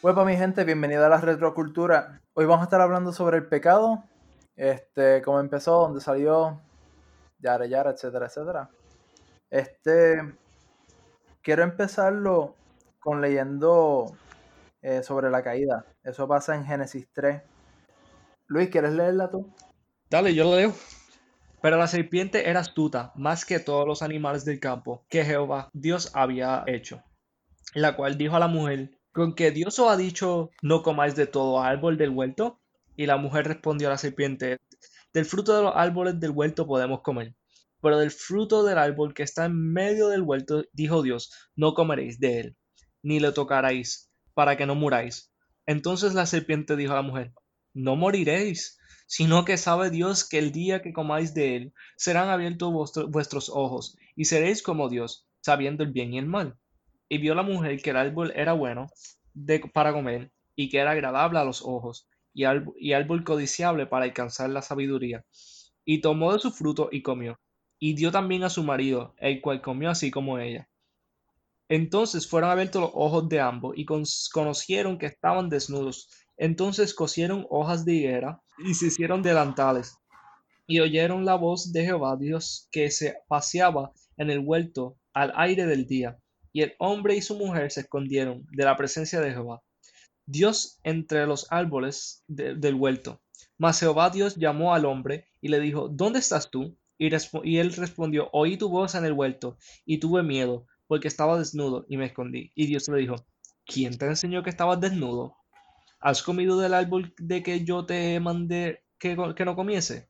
Pues para mi gente, bienvenida a la retrocultura. Hoy vamos a estar hablando sobre el pecado, este, cómo empezó, dónde salió, yara, yara, etcétera, etcétera. Este, quiero empezarlo con leyendo eh, sobre la caída. Eso pasa en Génesis 3. Luis, ¿quieres leerla tú? Dale, yo lo leo. Pero la serpiente era astuta más que todos los animales del campo que Jehová Dios había hecho, la cual dijo a la mujer, ¿con que Dios os ha dicho no comáis de todo árbol del huerto? Y la mujer respondió a la serpiente, del fruto de los árboles del huerto podemos comer, pero del fruto del árbol que está en medio del huerto, dijo Dios, no comeréis de él, ni lo tocaréis, para que no muráis. Entonces la serpiente dijo a la mujer, no moriréis sino que sabe Dios que el día que comáis de él serán abiertos vuestros ojos, y seréis como Dios, sabiendo el bien y el mal. Y vio la mujer que el árbol era bueno de, para comer, y que era agradable a los ojos, y, y árbol codiciable para alcanzar la sabiduría. Y tomó de su fruto y comió, y dio también a su marido, el cual comió así como ella. Entonces fueron abiertos los ojos de ambos, y conocieron que estaban desnudos, entonces cosieron hojas de higuera y se hicieron delantales. Y oyeron la voz de Jehová Dios que se paseaba en el huerto al aire del día. Y el hombre y su mujer se escondieron de la presencia de Jehová. Dios entre los árboles del huerto. Mas Jehová Dios llamó al hombre y le dijo, ¿Dónde estás tú? Y, él respondió, Oí tu voz en el huerto y tuve miedo, porque estaba desnudo y me escondí. Y Dios le dijo, ¿quién te enseñó que estabas desnudo? ¿Has comido del árbol de que yo te mandé que, no comiese?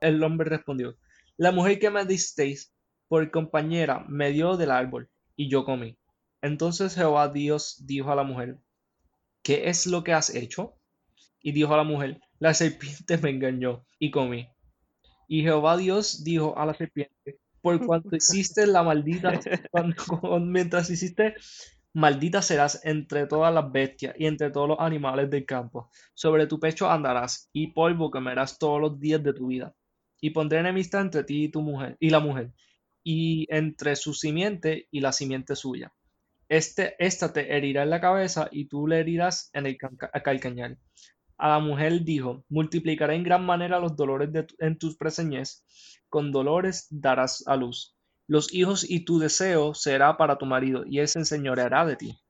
El hombre respondió, La mujer que me disteis por compañera me dio del árbol, y yo comí. Entonces Jehová Dios dijo a la mujer, ¿qué es lo que has hecho? Y dijo a la mujer, la serpiente me engañó, y comí. Y Jehová Dios dijo a la serpiente, por cuanto hiciste la maldita, mientras hiciste Maldita serás entre todas las bestias y entre todos los animales del campo. Sobre tu pecho andarás, y polvo comerás todos los días de tu vida. Y pondré enemistad entre ti y tu mujer, y la mujer, y entre su simiente y la simiente suya. Este, esta te herirá en la cabeza, y tú le herirás en el calcañal. A la mujer dijo, multiplicaré en gran manera los dolores de en tus preseñez, con dolores darás a luz los hijos y tu deseo será para tu marido, y él se enseñoreará de ti.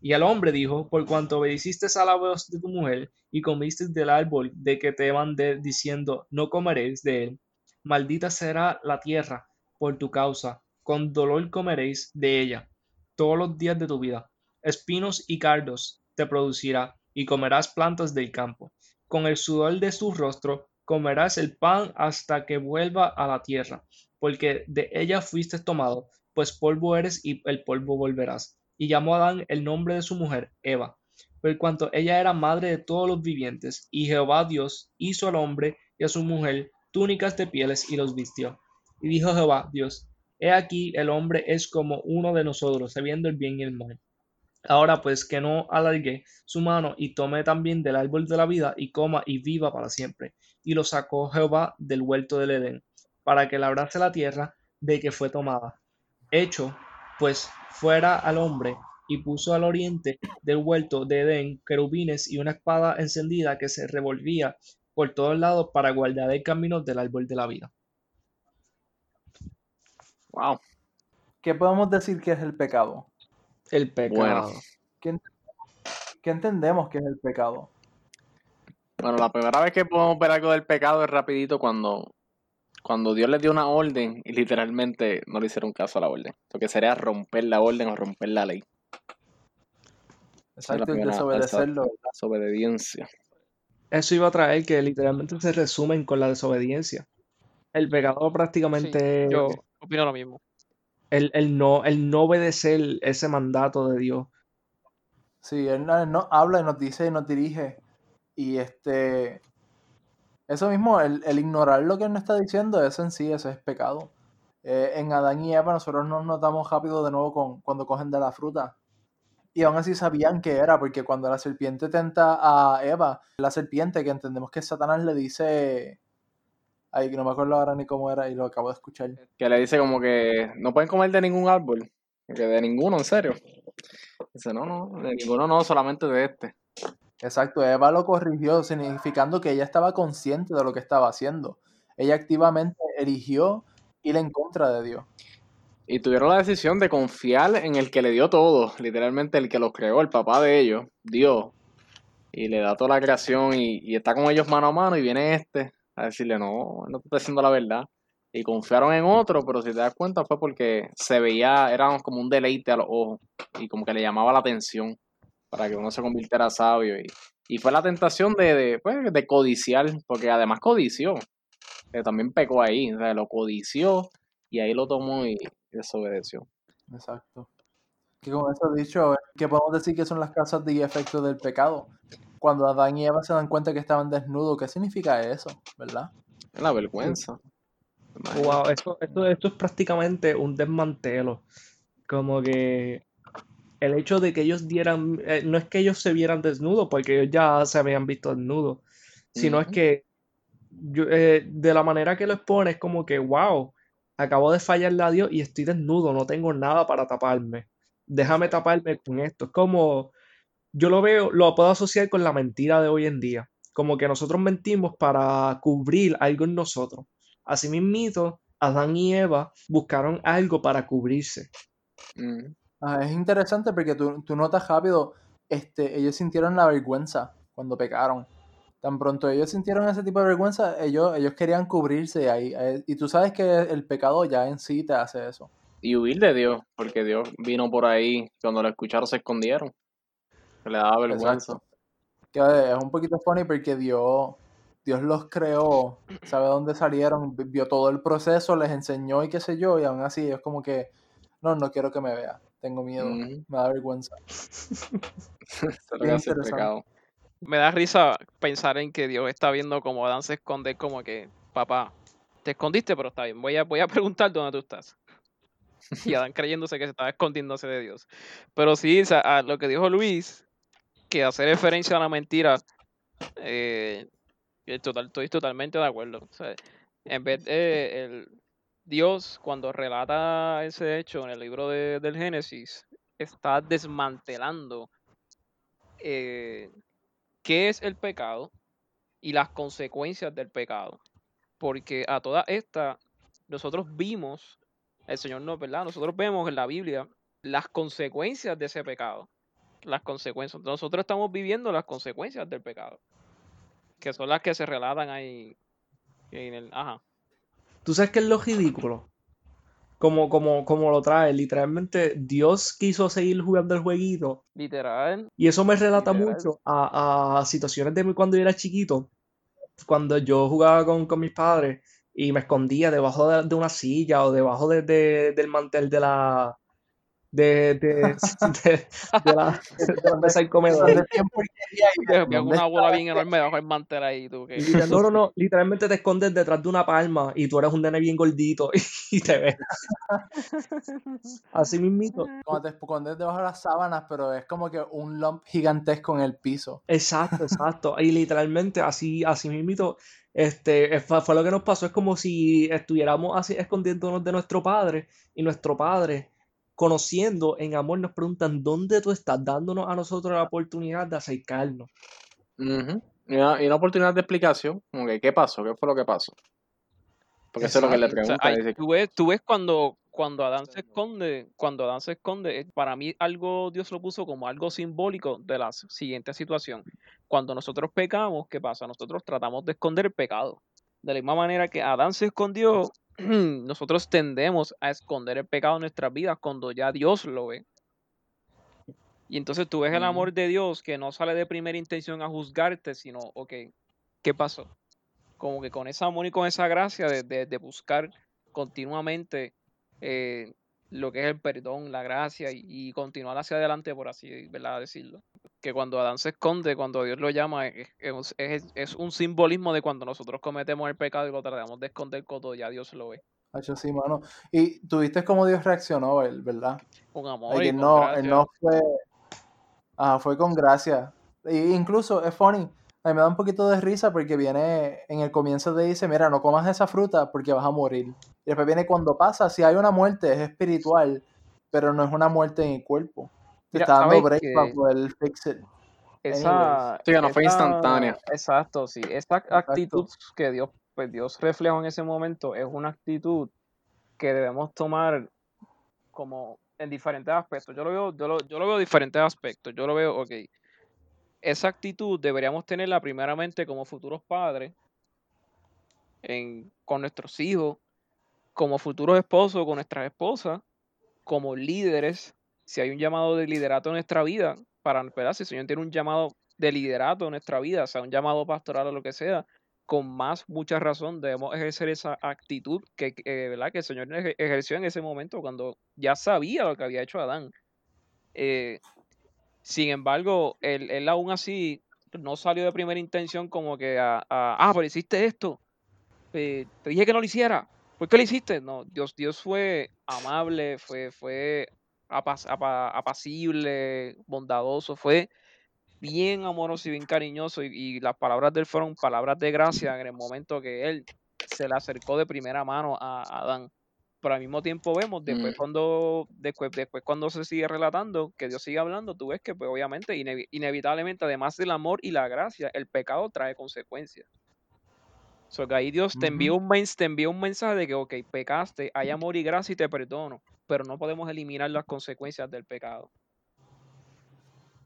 Y el hombre dijo, por cuanto obedeciste a la voz de tu mujer, y comiste del árbol de que te mandé, diciendo, no comeréis de él, maldita será la tierra por tu causa, con dolor comeréis de ella todos los días de tu vida. Espinos y cardos te producirá, y comerás plantas del campo. Con el sudor de su rostro comerás el pan hasta que vuelva a la tierra, porque de ella fuiste tomado, pues polvo eres y el polvo volverás. Y llamó a Adán el nombre de su mujer, Eva, por cuanto ella era madre de todos los vivientes, y Jehová Dios hizo al hombre y a su mujer túnicas de pieles y los vistió. Y dijo Jehová Dios, He aquí el hombre es como uno de nosotros, sabiendo el bien y el mal. Ahora pues que no alargue su mano y tome también del árbol de la vida y coma y viva para siempre. Y lo sacó Jehová del huerto del Edén para que labrase la tierra de que fue tomada. Hecho, pues, fuera al hombre, y puso al oriente del huerto de Edén querubines y una espada encendida que se revolvía por todos lados para guardar el camino del árbol de la vida. Wow. ¿Qué podemos decir que es el pecado? El pecado. ¿Qué, ¿Qué, entendemos que es el pecado? Bueno, la primera vez que podemos ver algo del pecado es rapidito cuando cuando Dios les dio una orden y literalmente no le hicieron caso a la orden. Lo que sería romper la orden o romper la ley. Exacto, y desobedecerlo. La desobediencia. Eso iba a traer que literalmente se resumen con la desobediencia. El pecado prácticamente. yo opino lo mismo. El, no, el no obedecer ese mandato de Dios. Sí, él no habla y nos dice y nos dirige. Y este eso mismo, el, ignorar lo que él nos está diciendo, eso en sí, eso es pecado. Eh, en Adán y Eva nosotros nos notamos rápido de nuevo con, cuando cogen de la fruta. Y aún así sabían que era, porque cuando la serpiente tenta a Eva, la serpiente, que entendemos que Satanás le dice... Ay, que no me acuerdo ahora ni cómo era y lo acabo de escuchar. Que le dice como que no pueden comer de ningún árbol. Que de ninguno, en serio. Dice, no, no, de ninguno no, solamente de este. Exacto, Eva lo corrigió, significando que ella estaba consciente de lo que estaba haciendo. Ella activamente eligió ir en contra de Dios. Y tuvieron la decisión de confiar en el que le dio todo, literalmente el que los creó, el papá de ellos, Dios. Y le da toda la creación y, y está con ellos mano a mano y viene este a decirle, no, no te estoy diciendo la verdad. Y confiaron en otro, pero si te das cuenta fue porque se veía, era como un deleite a los ojos y como que le llamaba la atención para que uno se convirtiera sabio. Y, y fue la tentación de, de, pues, de codiciar, porque además codició. Que también pecó ahí, lo codició y ahí lo tomó y desobedeció. Exacto. Que con eso dicho, que podemos decir que son las causas y efectos del pecado. Cuando Adán y Eva se dan cuenta que estaban desnudos, ¿qué significa eso? ¿Verdad? La vergüenza. Wow, esto, esto, esto es prácticamente un desmantelo. Como que el hecho de que ellos dieran, eh, no es que ellos se vieran desnudos, porque ellos ya se habían visto desnudos, sino es que yo, eh, de la manera que lo expone es como que, wow, acabo de fallarle a Dios y estoy desnudo, no tengo nada para taparme. Déjame taparme con esto. Es como, yo lo veo, lo puedo asociar con la mentira de hoy en día. Como que nosotros mentimos para cubrir algo en nosotros. Asimismo, Adán y Eva buscaron algo para cubrirse. Mm. Ah, es interesante porque tú, tú notas rápido, este, ellos sintieron la vergüenza cuando pecaron. Tan pronto ellos sintieron ese tipo de vergüenza, ellos, ellos querían cubrirse ahí. eh, Y tú sabes que el pecado ya en sí te hace eso. Y huir de Dios, porque Dios vino por ahí, cuando lo escucharon se escondieron. Le daba vergüenza. Exacto. Que eh, es un poquito funny porque Dios, Dios los creó, sabe dónde salieron, vi- vio todo el proceso, les enseñó y qué sé yo, y aún así ellos como que, no, no quiero que me vea, tengo miedo, Ujú. me da vergüenza. Es pecado. Me da risa pensar en que Dios está viendo como Adán se esconde, como que, papá, te escondiste, pero está bien, voy a, voy a preguntar dónde tú estás. Y Adán creyéndose que se estaba escondiéndose de Dios. Pero sí, o sea, a lo que dijo Luis, que hace referencia a la mentira, eh, total, estoy totalmente de acuerdo. En vez de el Dios, cuando relata ese hecho en el libro de- del Génesis, está desmantelando eh, qué es el pecado y las consecuencias del pecado. Porque a toda esta, nosotros vimos, el Señor no, ¿verdad? Nosotros vemos en la Biblia las consecuencias de ese pecado. Las consecuencias. Nosotros estamos viviendo las consecuencias del pecado. Que son las que se relatan ahí en el. Ajá. ¿Tú sabes qué es lo ridículo? Como, como, como lo trae, literalmente Dios quiso seguir jugando el jueguito Literal. y eso me relata Literal. mucho a, a situaciones de mí cuando yo era chiquito, cuando yo jugaba con, con mis padres y me escondía debajo de, de una silla o debajo de, de- del mantel de la de, de, de, de la, de la mesa del comedor. ¿Dónde tiempo porquería y Te ¿Dónde una bola bien enorme bajo el mantel ahí, tú. Que... Literal- No, no, no, literalmente te escondes detrás de una palma y tú eres un nene bien gordito y te ves. Así mismito. Cuando te escondes debajo de las sábanas, pero es como que un lump gigantesco en el piso. Exacto, exacto. Y literalmente así, así mismito, este, fue lo que nos pasó. Es como si estuviéramos así escondiéndonos de nuestro padre y nuestro padre, conociendo en amor, nos preguntan dónde tú estás, dándonos a nosotros la oportunidad de acercarnos. Y, una, y una oportunidad de explicación, como que qué pasó, qué fue lo que pasó. Porque eso es lo que le Exacto. O sea, preguntan. hay- dice, tú, ves, tú ves cuando, cuando Adán se esconde, cuando Adán se esconde, eh, para mí algo Dios lo puso como algo simbólico de la siguiente situación. Cuando nosotros pecamos, ¿qué pasa? Nosotros tratamos de esconder el pecado. De la misma manera que Adán se escondió, nosotros tendemos a esconder el pecado en nuestras vidas cuando ya Dios lo ve. Y entonces tú ves el amor de Dios que no sale de primera intención a juzgarte, sino, ok, ¿qué pasó? Como que con ese amor y con esa gracia de, de- de buscar continuamente eh, lo que es el perdón, la gracia y, y continuar hacia adelante, por así ¿verdad? decirlo. Que cuando Adán se esconde, cuando Dios lo llama, es, es- es- un simbolismo de cuando nosotros cometemos el pecado y lo tratamos de esconder cuando ya Dios lo ve. Hacho, sí, mano. Y tuviste cómo Dios reaccionó, él, ¿verdad? Con amor y no, él no fue. Ah, fue con gracia. E incluso es funny. A mí me da un poquito de risa porque viene en el comienzo te dice, mira, no comas esa fruta porque vas a morir. Y después viene cuando pasa, si hay una muerte, es espiritual, pero no es una muerte en el cuerpo. Te Mira, está dando ¿sabes break qué? para poder fix it. Esa, Sí, que no fue esa- instantánea. Exacto, sí. Esa actitud que Dios, pues Dios reflejó en ese momento es una actitud que debemos tomar como en diferentes aspectos. Yo lo veo, yo lo, yo lo veo en diferentes aspectos. Yo lo veo, ok. Esa actitud deberíamos tenerla primeramente como futuros padres, en- con nuestros hijos, como futuros esposos, con nuestras esposas, como líderes, si hay un llamado de liderato en nuestra vida, para, ¿verdad? Si el Señor tiene un llamado de liderato en nuestra vida, sea un llamado pastoral o lo que sea, con más, mucha razón debemos ejercer esa actitud que, que, ¿verdad? que el Señor eje- ejerció en ese momento cuando ya sabía lo que había hecho Adán. Eh, sin embargo, él, él aún así no salió de primera intención como que a, ah, pero hiciste esto, eh, te dije que no lo hiciera, ¿por qué lo hiciste? No, Dios, Dios fue amable, fue, fue apacible, bondadoso, fue bien amoroso y bien cariñoso y, y las palabras de él fueron palabras de gracia en el momento que él se le acercó de primera mano a, a Adán. Pero al mismo tiempo vemos, después Mm. cuando, después, después cuando se sigue relatando, que Dios sigue hablando, tú ves que pues obviamente, inevi- inevitablemente, además del amor y la gracia, el pecado trae consecuencias. So que ahí Dios te envía, un mens- te envía un mensaje de que, ok, pecaste, hay amor y gracia y te perdono, pero no podemos eliminar las consecuencias del pecado.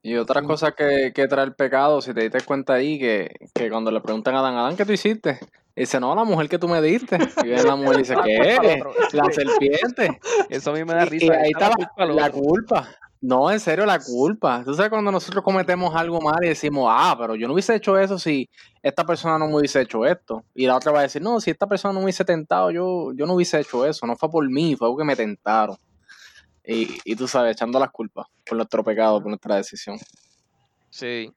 Y otra cosa que, que trae el pecado, si te diste cuenta ahí, que, que cuando le preguntan a Adán, Adán, ¿qué tú hiciste? Y dice, no, la mujer que tú me diste. Y viene la mujer y dice, ¿qué? La serpiente. Eso a mí me da risa. y ahí está la, culpa la culpa. No, en serio, la culpa. Tú sabes cuando nosotros cometemos algo mal y decimos, ah, pero yo no hubiese hecho eso si esta persona no me hubiese hecho esto. Y la otra va a decir, no, si esta persona no me hubiese tentado, yo, yo no hubiese hecho eso. No fue por mí, fue porque me tentaron. Y, y tú sabes, echando las culpas por nuestro pecado, por nuestra decisión. Sí.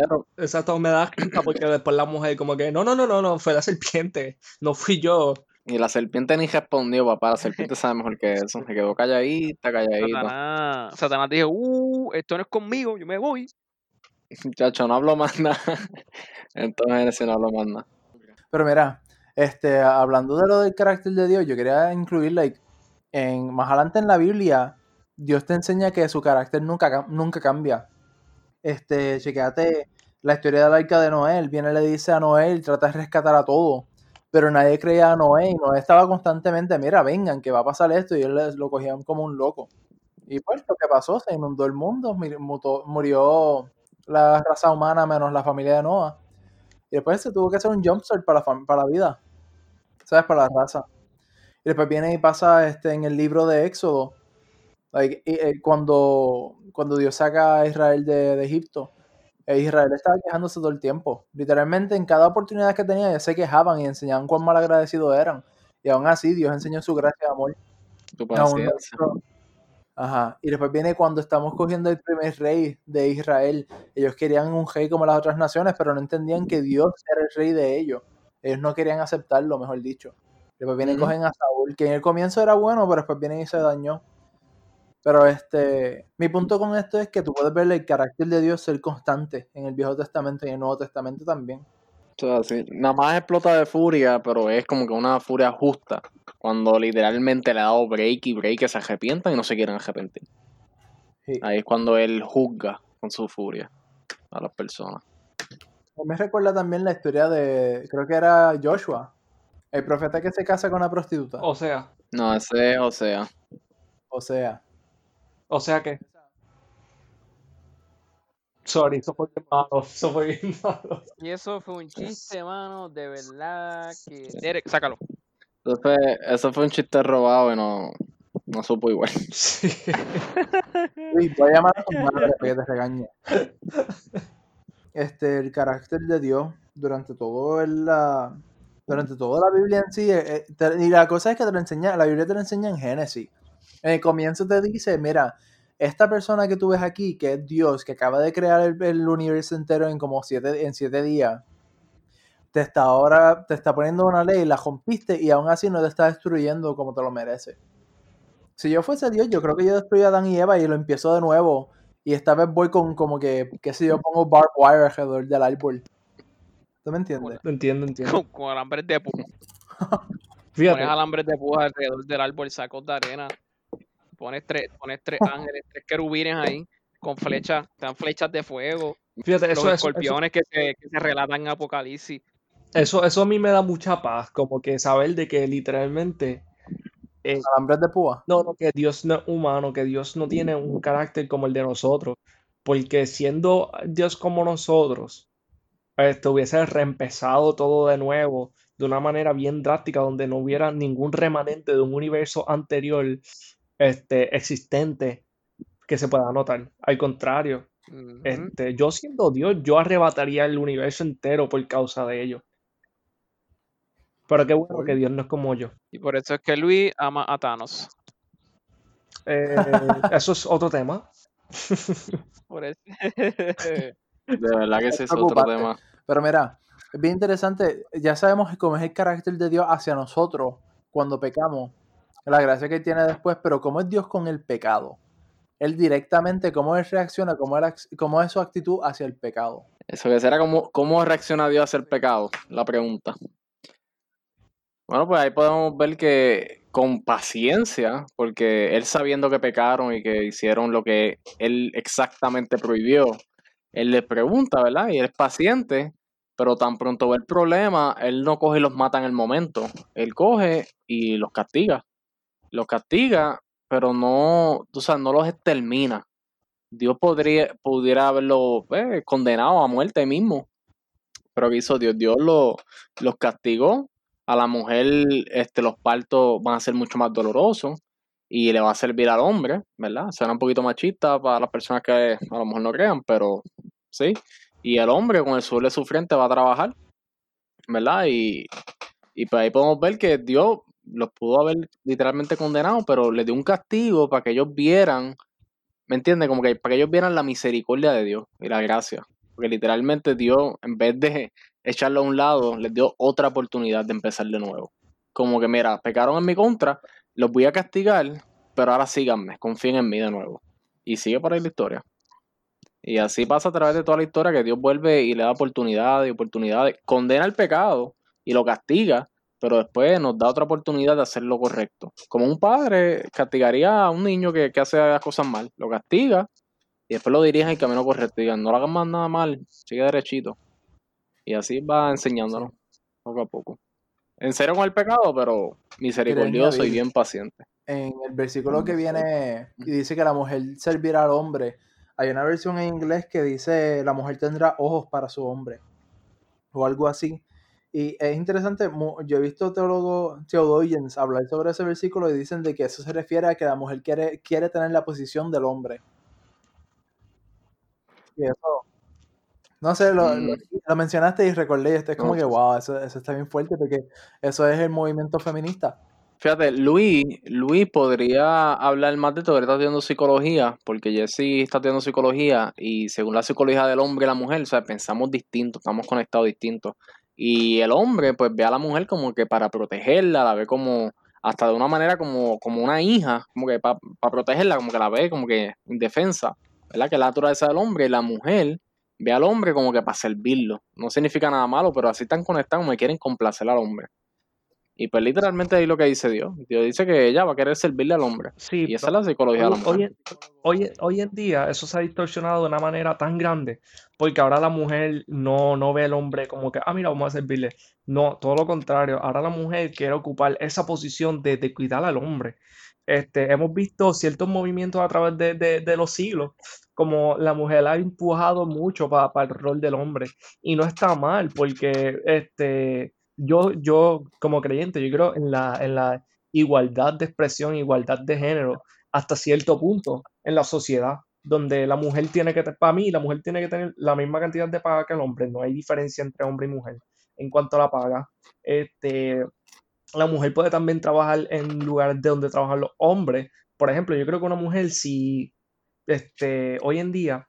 Pero Exacto, me da risa porque después la mujer como que, no, no, no, no, no, fue la serpiente, no fui yo. Y la serpiente ni respondió, papá. La serpiente sabe mejor que eso. Se quedó calladita, calladita. Satanás, Satanás dijo, uh, esto no es conmigo, yo me voy. Muchacho, no hablo más nada. Entonces, ese no hablo más nada. Pero mira, este, hablando de lo del carácter de Dios, yo quería incluir, like, en, más adelante en la Biblia, Dios te enseña que su carácter nunca, nunca cambia. Este, chequéate la historia del arca de Noé, viene y le dice a Noé, trata de rescatar a todo, pero nadie creía a Noé, y Noé estaba constantemente, mira, vengan, que va a pasar esto, y él les- lo cogían como un loco. Y pues, lo que pasó, se inundó el mundo, murió la raza humana menos la familia de Noah. Y después se tuvo que hacer un jumpstart para la, para la vida. ¿Sabes? Para la raza. Y después viene y pasa este, en el libro de Éxodo. Like, eh, cuando, cuando Dios saca a Israel de, de Egipto. eh, Israel estaba quejándose todo el tiempo. Literalmente en cada oportunidad que tenía ellos se quejaban y enseñaban cuán mal agradecidos eran. Y aún así Dios enseñó su gracia y amor. Tu paciencia. Ajá. Y después viene cuando estamos cogiendo el primer rey de Israel. Ellos querían un rey como las otras naciones, pero no entendían que Dios era el rey de ellos. Ellos no querían aceptarlo, mejor dicho. Después vienen y cogen a Saúl, que en el comienzo era bueno, pero después viene y se dañó. Pero este, mi punto con esto es que tú puedes ver el carácter de Dios ser constante en el Viejo Testamento y en el Nuevo Testamento también. Nada más explota de furia, pero es como que una furia justa. Cuando literalmente le ha dado break y break que se arrepientan y no se quieren arrepentir. Sí. Ahí es cuando él juzga con su furia a las personas. Me recuerda también la historia de, creo que era Joshua, el profeta que se casa con una prostituta. O sea, No, ese es, o sea. O sea, o sea que... Sorry, eso fue bien malo, eso fue bien malo. Y eso fue un chiste, mano, de verdad que... Derek, sácalo. Eso fue, eso fue un chiste robado y no, no supo igual. Sí. Uy, voy a llamar a tu madre para que te regañe. Este, el carácter de Dios durante todo el, la, durante toda la Biblia en sí, eh, eh, te- y la cosa es que te lo enseña, la Biblia te lo enseña en Génesis. En el comienzo te dice, mira, esta persona que tú ves aquí, que es Dios, que acaba de crear el, el universo entero en como siete, en siete días, te está ahora, te está poniendo una ley, la rompiste y aún así no te está destruyendo como te lo mereces. Si yo fuese Dios, yo creo que yo destruyo a Adán y Eva y lo empiezo de nuevo. Y esta vez voy con como que, qué sé yo, pongo barbed wire alrededor del árbol. ¿Tú me entiendes? Entiendo, entiendo. Con, con alambres de púa. Fíjate, Pones alambres de púa alrededor del árbol, sacos de arena. Pones tres, pones tres ángeles, tres querubines ahí. con flechas, te dan flechas de fuego, Fíjate, los eso, eso, eso, escorpiones que se, que se relatan en Apocalipsis. eso, eso a mí me da mucha paz, como que saber de que literalmente, eh, Alambres de púa. no, no, que Dios no es humano, que Dios no tiene un carácter como el de nosotros, porque siendo Dios como nosotros, este, hubiese reempezado todo de nuevo de una manera bien drástica, donde no hubiera ningún remanente de un universo anterior este, existente que se pueda notar. Al contrario, este, yo siendo Dios, yo arrebataría el universo entero por causa de ello. Pero qué bueno que Dios no es como yo. Y por eso es que Luis ama a Thanos. Eh, eso es otro tema. Por eso. De verdad que ese es otro tema. Pero mira, es bien interesante. Ya sabemos cómo es el carácter de Dios hacia nosotros cuando pecamos. La gracia que tiene después, pero cómo es Dios con el pecado. Él directamente, cómo él reacciona, cómo, cómo es su actitud hacia el pecado. Eso que será como, ¿cómo reacciona Dios hacia el pecado? La pregunta. Bueno, pues ahí podemos ver que con paciencia, porque él sabiendo que pecaron y que hicieron lo que él exactamente prohibió, él les pregunta, ¿verdad? Y él es paciente, pero tan pronto ve el problema, él no coge y los mata en el momento. Él coge y los castiga. Los castiga, pero no, tú sabes, no los extermina. Dios podría, pudiera haberlo eh, condenado a muerte mismo. Pero ¿qué hizo Dios? Dios lo, los castigó. A la mujer este, los partos van a ser mucho más dolorosos y le va a servir al hombre, ¿verdad? Será un poquito machista para las personas que a lo mejor no crean, pero sí. Y el hombre con el sudor de su frente va a trabajar, ¿verdad? Y, y pues ahí podemos ver que Dios los pudo haber literalmente condenado, pero les dio un castigo para que ellos vieran ¿Me entiendes? Como que para que ellos vieran la misericordia de Dios y la gracia. Porque literalmente Dios, en vez de echarlo a un lado, les dio otra oportunidad de empezar de nuevo. Como que, mira, pecaron en mi contra, los voy a castigar, pero ahora síganme, confíen en mí de nuevo. Y sigue por ahí la historia. Y así pasa a través de toda la historia que Dios vuelve y le da oportunidades y oportunidades. Condena el pecado y lo castiga, pero después nos da otra oportunidad de hacer lo correcto. Como un padre castigaría a un niño que, que hace las cosas mal, lo castiga y después lo dirige al camino correcto. Digan, no lo hagas más nada mal, sigue derechito. Y así va enseñándonos poco a poco. En serio con el pecado, pero misericordioso y bien paciente. En el versículo que viene y dice que la mujer servirá al hombre, hay una versión en inglés que dice la mujer tendrá ojos para su hombre o algo así. Y es interesante, yo he visto teólogos, theologians hablar sobre ese versículo y dicen de que eso se refiere a que la mujer quiere, quiere tener la posición del hombre. Y eso, no sé, lo, lo- Mm. lo mencionaste y recordé, y esto es como No, que, wow, eso, eso está bien fuerte porque eso es el movimiento feminista. Fíjate, Luis, Luis podría hablar más de esto, que él está estudiando psicología, porque Jesse está estudiando psicología y según la psicología del hombre y la mujer, o sea, pensamos distinto, estamos conectados distintos. Y el hombre, pues ve a la mujer como que para protegerla, la ve como, hasta de una manera como, como una hija, como que para protegerla, como que la ve como que indefensa, ¿verdad? Que es la naturaleza del hombre y la mujer ve al hombre como que para servirlo. No significa nada malo, pero así están conectados que quieren complacer al hombre. Y pues literalmente ahí lo que dice Dios. Dios dice que ella va a querer servirle al hombre. Sí, Y esa es la psicología de la Hoy, mujer. hoy en, hoy- hoy en día eso se ha distorsionado de una manera tan grande porque ahora la mujer no, no ve al hombre como que, ah, mira, vamos a servirle. No, todo lo contrario. Ahora la mujer quiere ocupar esa posición de, de cuidar al hombre. Este, hemos visto ciertos movimientos a través de, de- de los siglos, como la mujer ha empujado mucho para el rol del hombre. Y no está mal, porque este, yo, yo como creyente, yo creo en la, en la igualdad de expresión, igualdad de género hasta cierto punto en la sociedad, donde la mujer tiene que, para mí, la mujer tiene que tener la misma cantidad de paga que el hombre, no hay diferencia entre hombre y mujer en cuanto a la paga. Este, la mujer puede también trabajar en lugares de donde trabajan los hombres. Por ejemplo, yo creo que una mujer, si este, hoy en día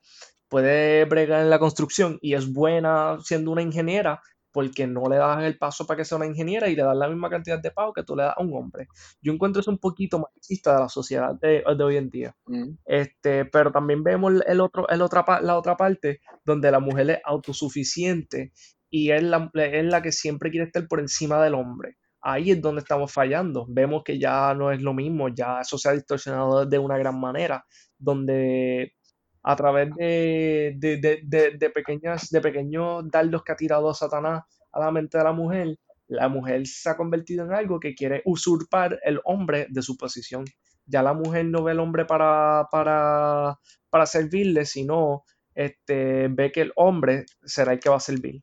puede bregar en la construcción y es buena siendo una ingeniera, porque no le das el paso para que sea una ingeniera y le das la misma cantidad de pago que tú le das a un hombre. Yo encuentro eso un poquito machista de la sociedad de, de hoy en día. Mm. Este, pero también vemos el otro, el otra, la otra parte donde la mujer es autosuficiente y es la, es la que siempre quiere estar por encima del hombre. Ahí es donde estamos fallando. Vemos que ya no es lo mismo, ya eso se ha distorsionado de una gran manera, donde a través de, de, de, de, pequeñas, de pequeños dardos que ha tirado Satanás a la mente de la mujer, la mujer se ha convertido en algo que quiere usurpar el hombre de su posición. Ya la mujer no ve al hombre para, para, para servirle, sino este, ve que el hombre será el que va a servir.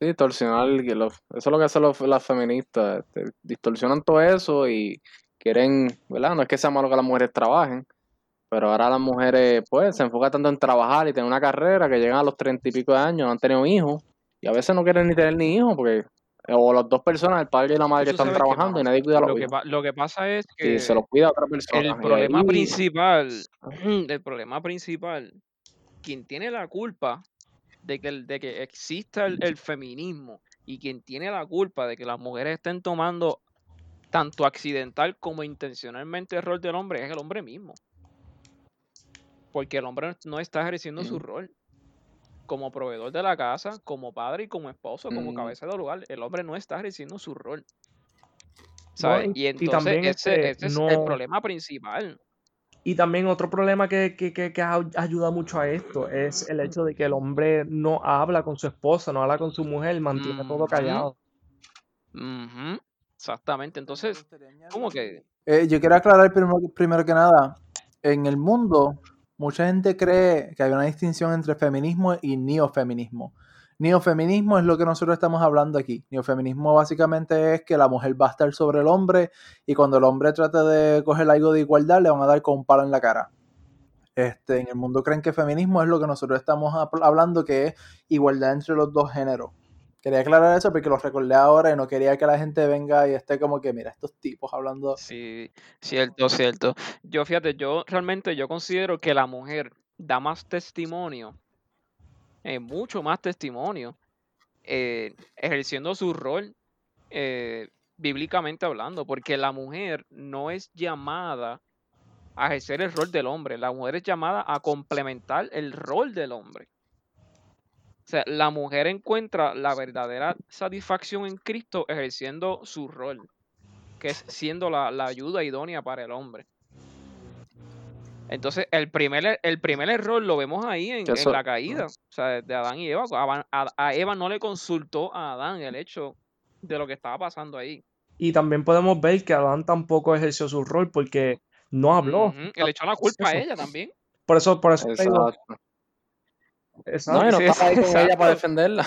Sí, distorsionar, eso es lo que hacen los- las feministas, este, distorsionan todo eso y quieren, ¿verdad? No es que sea malo que las mujeres trabajen, pero ahora las mujeres, pues, se enfocan tanto en trabajar y tener una carrera que llegan a los treinta y pico de años, no han tenido hijos, y a veces no quieren ni tener ni hijos, porque, o las dos personas, el padre y la madre, están que, trabajando y nadie cuida a los lo que, hijos, pa- lo que pasa es y se que los cuida a otra persona, el problema ahí, principal, el problema principal, quien tiene la culpa de que, de que exista el, el feminismo y quien tiene la culpa de que las mujeres estén tomando tanto accidental como intencionalmente el rol del hombre es el hombre mismo. Porque el hombre no está ejerciendo su Ujú. rol como proveedor de la casa, como padre y como esposo, como Mm. cabeza de hogar. El hombre no está ejerciendo su rol. ¿sabes? y, Y y entonces también ese, este, ese es el problema principal. Y también otro problema que, que, que, que ay- ayuda mucho a esto es el hecho de que el hombre no habla con su esposa, no habla con su mujer, mantiene todo Ujú, callado. ujú, Exactamente. Entonces, como que Eh, yo quiero aclarar primero, primero que nada, en el mundo mucha gente cree que hay una distinción entre feminismo y neofeminismo. Neofeminismo es lo que nosotros estamos hablando aquí. Neofeminismo básicamente es que la mujer va a estar sobre el hombre y cuando el hombre trate de coger algo de igualdad le van a dar con un palo en la cara. Este, en el mundo creen que feminismo es lo que nosotros estamos hab- hablando, que es igualdad entre los dos géneros. Quería aclarar eso porque lo recordé ahora y no quería que la gente venga y esté como que, mira, estos tipos hablando sí, cierto, cierto. Yo fíjate, yo realmente yo considero que la mujer da más testimonio, eh, mucho más testimonio, eh, ejerciendo su rol eh, bíblicamente hablando, porque la mujer no es llamada a ejercer el rol del hombre, la mujer es llamada a complementar el rol del hombre. O sea, la mujer encuentra la verdadera satisfacción en Cristo ejerciendo su rol, que es siendo la, la ayuda idónea para el hombre. Entonces, el primer, er- el primer error lo vemos ahí en, que la caída, o sea, de Adán y Eva. A, Eva no le consultó a Adán el hecho de lo que estaba pasando ahí. Y también podemos ver que Adán tampoco ejerció su rol porque no habló. Ujú, y le echó la culpa a ella también. Por eso, por eso No, y no Sí, estaba ahí con ella para defenderla.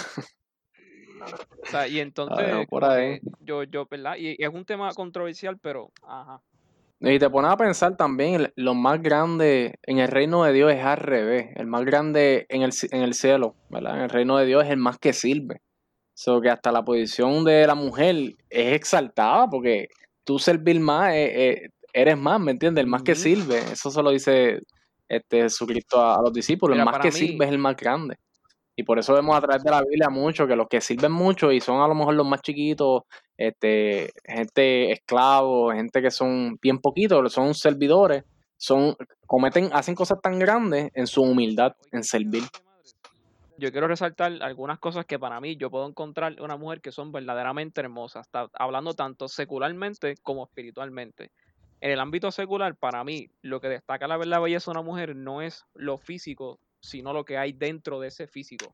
O sea, y Ah, entonces, por como ahí. yo, yo, ¿verdad? Y, y es un tema controversial, pero, ajá. Y te pones a pensar también, lo más grande en el reino de Dios es al revés. El más grande en el, en el cielo, ¿verdad? En el reino de Dios es el más que sirve. So que hasta la posición de la mujer es exaltada porque tú servir más, eh, eh, eres más, ¿me entiendes? El más que sirve. Eso se lo dice este Jesucristo a, a los discípulos. El más que mí, sirve es el más grande. Y por eso vemos a través de la Biblia mucho que los que sirven mucho y son a lo mejor los más chiquitos, este, gente esclavos, gente que son bien poquitos, son servidores, son, cometen, hacen cosas tan grandes en su humildad, en servir. yo quiero resaltar algunas cosas que para mí yo puedo encontrar en una mujer que son verdaderamente hermosas, hablando tanto secularmente como espiritualmente. En el ámbito secular, para mí, lo que destaca la verdad belleza de una mujer no es lo físico, sino lo que hay dentro de ese físico.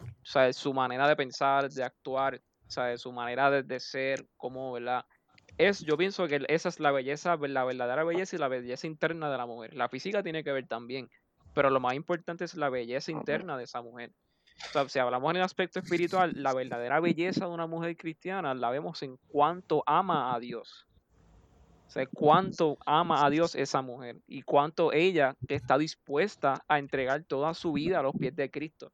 O sea, su manera de pensar, de actuar, o sea, su manera de, de ser, como, ¿verdad? Es, yo pienso que esa es la belleza, la verdadera belleza y la belleza interna de la mujer. La física tiene que ver también, pero lo más importante es la belleza interna de esa mujer. O sea, si hablamos en el aspecto espiritual, la verdadera belleza de una mujer cristiana la vemos en cuánto ama a Dios. Cuánto ama a Dios esa mujer y cuánto ella que está dispuesta a entregar toda su vida a los pies de Cristo.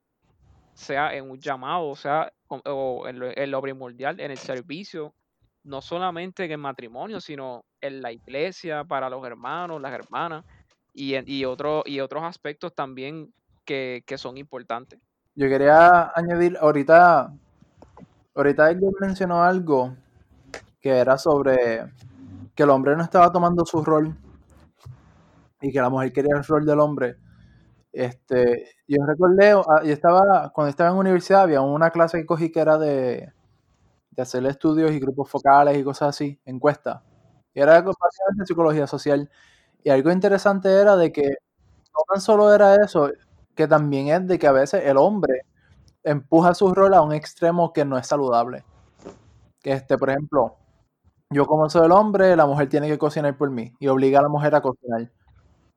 Sea en un llamado, sea o- en lo, en primordial, en el servicio, no solamente en el matrimonio, sino en la iglesia, para los hermanos, las hermanas y, y, otro- y otros aspectos también que, que son importantes. Yo quería añadir, ahorita, ahorita él mencionó algo que era sobre que el hombre no estaba tomando su rol y que la mujer quería el rol del hombre. Este, yo recordé, ah, yo estaba, cuando estaba en universidad había una clase que cogí que era de, de hacer estudios y grupos focales y cosas así, encuestas. Y era básicamente psicología social. Y algo interesante era de que no tan solo era eso, que también es de que a veces el hombre empuja su rol a un extremo que no es saludable. Que este, por ejemplo, yo como soy el hombre, la mujer tiene que cocinar por mí y obliga a la mujer a cocinar.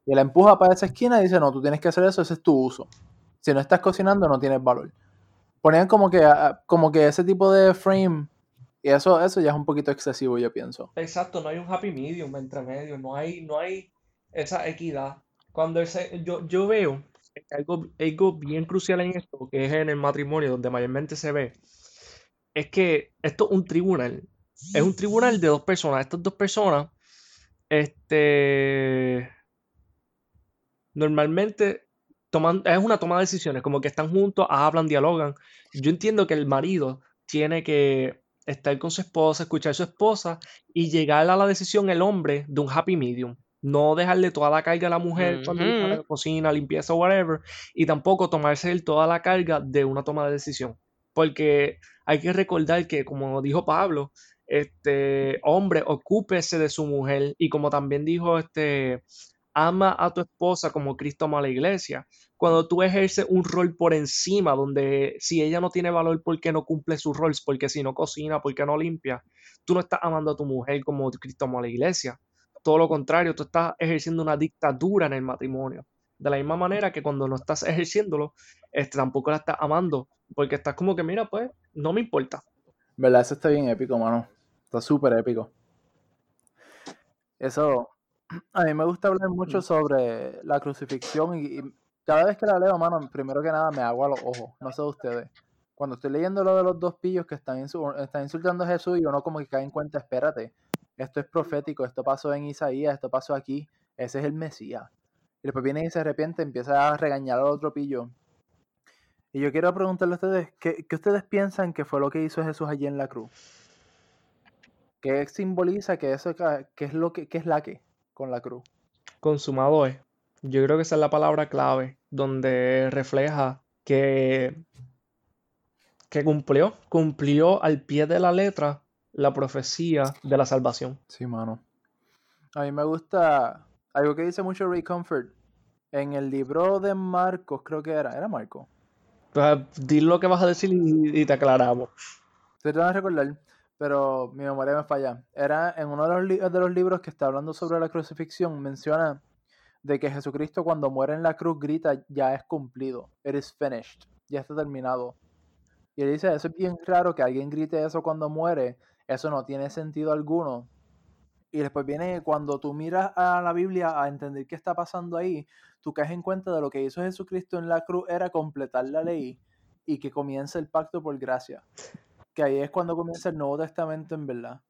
Y la empuja para esa esquina y dice, no, tú tienes que hacer eso, ese es tu uso. Si no estás cocinando, no tienes valor. Ponían como que, como que ese tipo de frame, y eso, eso ya es un poquito excesivo, yo pienso. Exacto, no hay un happy medium entre medio, no hay, no hay esa equidad. Cuando ese, yo, yo veo algo, algo bien crucial en esto, que es en el matrimonio, donde mayormente se ve, es que esto es un tribunal. Es un tribunal de dos personas. Estas dos personas, este, normalmente toman, es una toma de decisiones, como que están juntos, hablan, dialogan. Yo entiendo que el marido tiene que estar con su esposa, escuchar a su esposa y llegar a la decisión el hombre de un happy medium. No dejarle toda la carga a la mujer cuando la cocina, limpieza, whatever, y tampoco tomarse toda la carga de una toma de decisión. Porque hay que recordar que, como dijo Pablo, este hombre, ocúpese de su mujer, y como también dijo este ama a tu esposa como Cristo ama a la iglesia. Cuando tú ejerces un rol por encima, donde si ella no tiene valor porque no cumple sus roles, porque si no cocina, porque no limpia, tú no estás amando a tu mujer como Cristo ama a la iglesia. Todo lo contrario, tú estás ejerciendo una dictadura en el matrimonio. De la misma manera que cuando no estás ejerciéndolo, este, tampoco la estás amando, porque estás como que, mira, pues, no me importa. ¿Verdad? Eso está bien épico, mano. Está súper épico. Eso, a mí me gusta hablar mucho mm. sobre la crucifixión y, cada vez que la leo, mano, primero que nada me hago a los ojos. No sé ustedes. Cuando estoy leyendo lo de los dos pillos que están, están insultando a Jesús y uno como que cae en cuenta, espérate, esto es profético, esto pasó en Isaías, esto pasó aquí, ese es el Mesías. Y después viene y se arrepiente, empieza a regañar al otro pillo. Y yo quiero preguntarle a ustedes, ¿qué, ¿qué, ustedes piensan que fue lo que hizo Jesús allí en la cruz? ¿Qué simboliza que eso qué es lo que qué es la que? con la cruz. Consumado es. Yo creo que esa es la palabra clave, donde refleja que, que cumplió, cumplió al pie de la letra la profecía de la salvación. Sí, mano. A mí me gusta algo que dice mucho Ray Comfort. En el libro de Marcos, creo que era, ¿era Marco? Di lo que vas a decir y, te aclaramos. Te van a recordar pero mi memoria me falla. Era en uno de los, de los libros que está hablando sobre la crucifixión, menciona de que Jesucristo cuando muere en la cruz grita, ya es cumplido, it is finished, ya está terminado. Y él dice, eso es bien raro que alguien grite eso cuando muere, eso no tiene sentido alguno. Y después viene cuando tú miras a la Biblia a entender qué está pasando ahí, tú caes en cuenta de lo que hizo Jesucristo en la cruz era completar la ley y que comience el pacto por gracia que ahí es cuando comienza el Nuevo Testamento en verdad.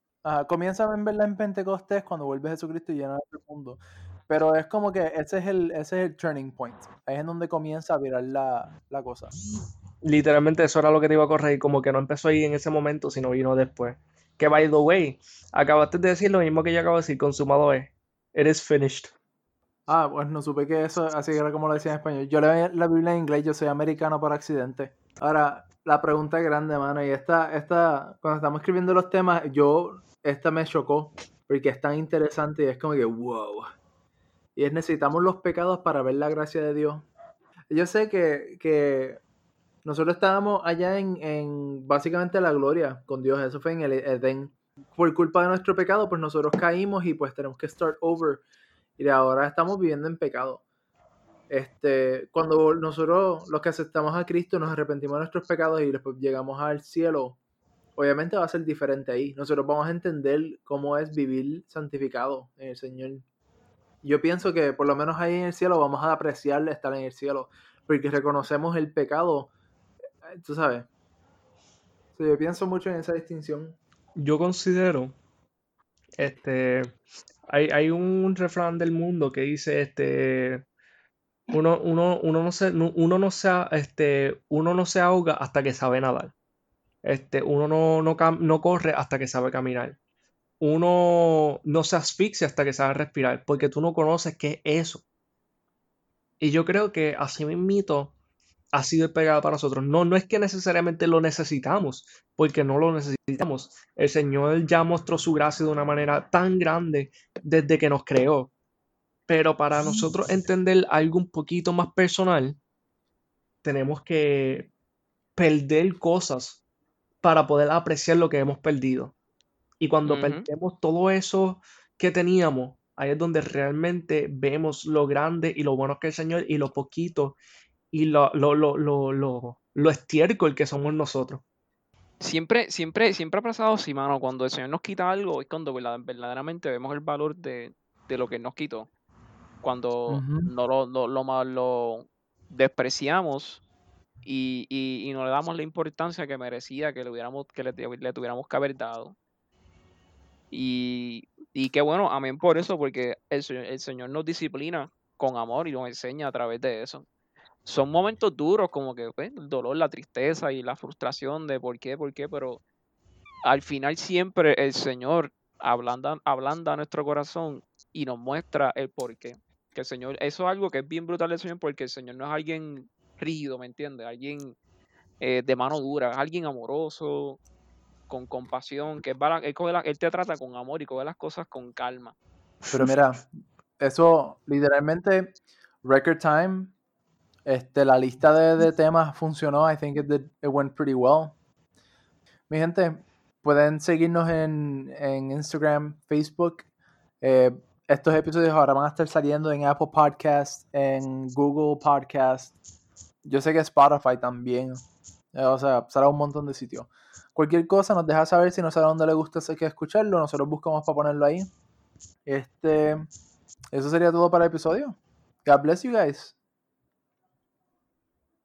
comienza en verdad en Pentecostés cuando vuelve Jesucristo y llena el mundo. Pero es como que ese es el, ese es el turning point. Ahí es en donde comienza a virar la, la cosa. Literalmente eso era lo que te iba a correr, como que no empezó ahí en ese momento, sino vino después. Que by the way, acabaste de decir lo mismo que yo acabo de decir, consumado es. It is finished. Ah, pues no supe que eso, así era como lo decía en español. Yo leo la Biblia en inglés, yo soy americano por accidente. Ahora, la pregunta grande, mano. Y esta, esta, cuando estamos escribiendo los temas, yo, esta me chocó, porque es tan interesante y es como que, wow. Y es necesitamos los pecados para ver la gracia de Dios. Yo sé que, que nosotros estábamos allá en, en básicamente la gloria con Dios. Eso fue en el Edén. Por culpa de nuestro pecado, pues nosotros caímos y pues tenemos que start over. Y ahora estamos viviendo en pecado. Este, cuando nosotros, los que aceptamos a Cristo, nos arrepentimos de nuestros pecados y después llegamos al cielo, obviamente va a ser diferente ahí. Nosotros vamos a entender cómo es vivir santificado en el Señor. Yo pienso que por lo menos ahí en el cielo vamos a apreciar estar en el cielo, porque reconocemos el pecado, tú sabes. yo pienso mucho en esa distinción. Yo considero, este, hay, hay un refrán del mundo que dice, este, uno, uno, uno, no se, uno, no se, este, uno no se ahoga hasta que sabe nadar. Este, uno no, no, no corre hasta que sabe caminar. Uno no se asfixia hasta que sabe respirar, porque tú no conoces qué es eso. Y yo creo que así mismito ha sido el pecado para nosotros. No, no es que necesariamente lo necesitamos, porque no lo necesitamos. El Señor ya mostró su gracia de una manera tan grande desde que nos creó Pero para nosotros entender algo un poquito más personal, tenemos que perder cosas para poder apreciar lo que hemos perdido. Y cuando Ujú. perdemos todo eso que teníamos, ahí es donde realmente vemos lo grande y lo bueno que es el Señor y lo poquito y lo, lo, lo, lo, lo, lo estiércol que somos nosotros. Siempre, siempre, siempre ha pasado así, mano. Cuando el Señor nos quita algo, es cuando verda- verdaderamente vemos el valor de, de lo que Él nos quitó. Cuando no lo, lo, lo, despreciamos y, y, y no le damos la importancia que merecía, que le hubiéramos, que le, le tuviéramos que haber dado. Y, y qué bueno, amén por eso, porque el, el Señor nos disciplina con amor y nos enseña a través de eso. Son momentos duros, como que pues, el dolor, la tristeza y la frustración de por qué, por qué, pero al final siempre el Señor ablanda, ablanda nuestro corazón y nos muestra el por qué. Que el Señor, eso es algo que es bien brutal del Señor, porque el Señor no es alguien rígido, ¿me entiendes? Alguien eh, de mano dura, es alguien amoroso, con compasión, que él, coge la- él te trata con amor y coge las cosas con calma. Pero mira, eso literalmente, record time, este, la lista de, de temas funcionó. I think it, did- it went pretty well. Mi gente, pueden seguirnos en, en Instagram, Facebook. Eh, estos episodios ahora van a estar saliendo en Apple Podcast, en Google Podcast. Yo sé que Spotify también. Eh, o sea, será un montón de sitios. Cualquier cosa nos deja saber si no sabe dónde le gusta que escucharlo. Nosotros buscamos para ponerlo ahí. Este, eso sería todo para el episodio. God bless you guys.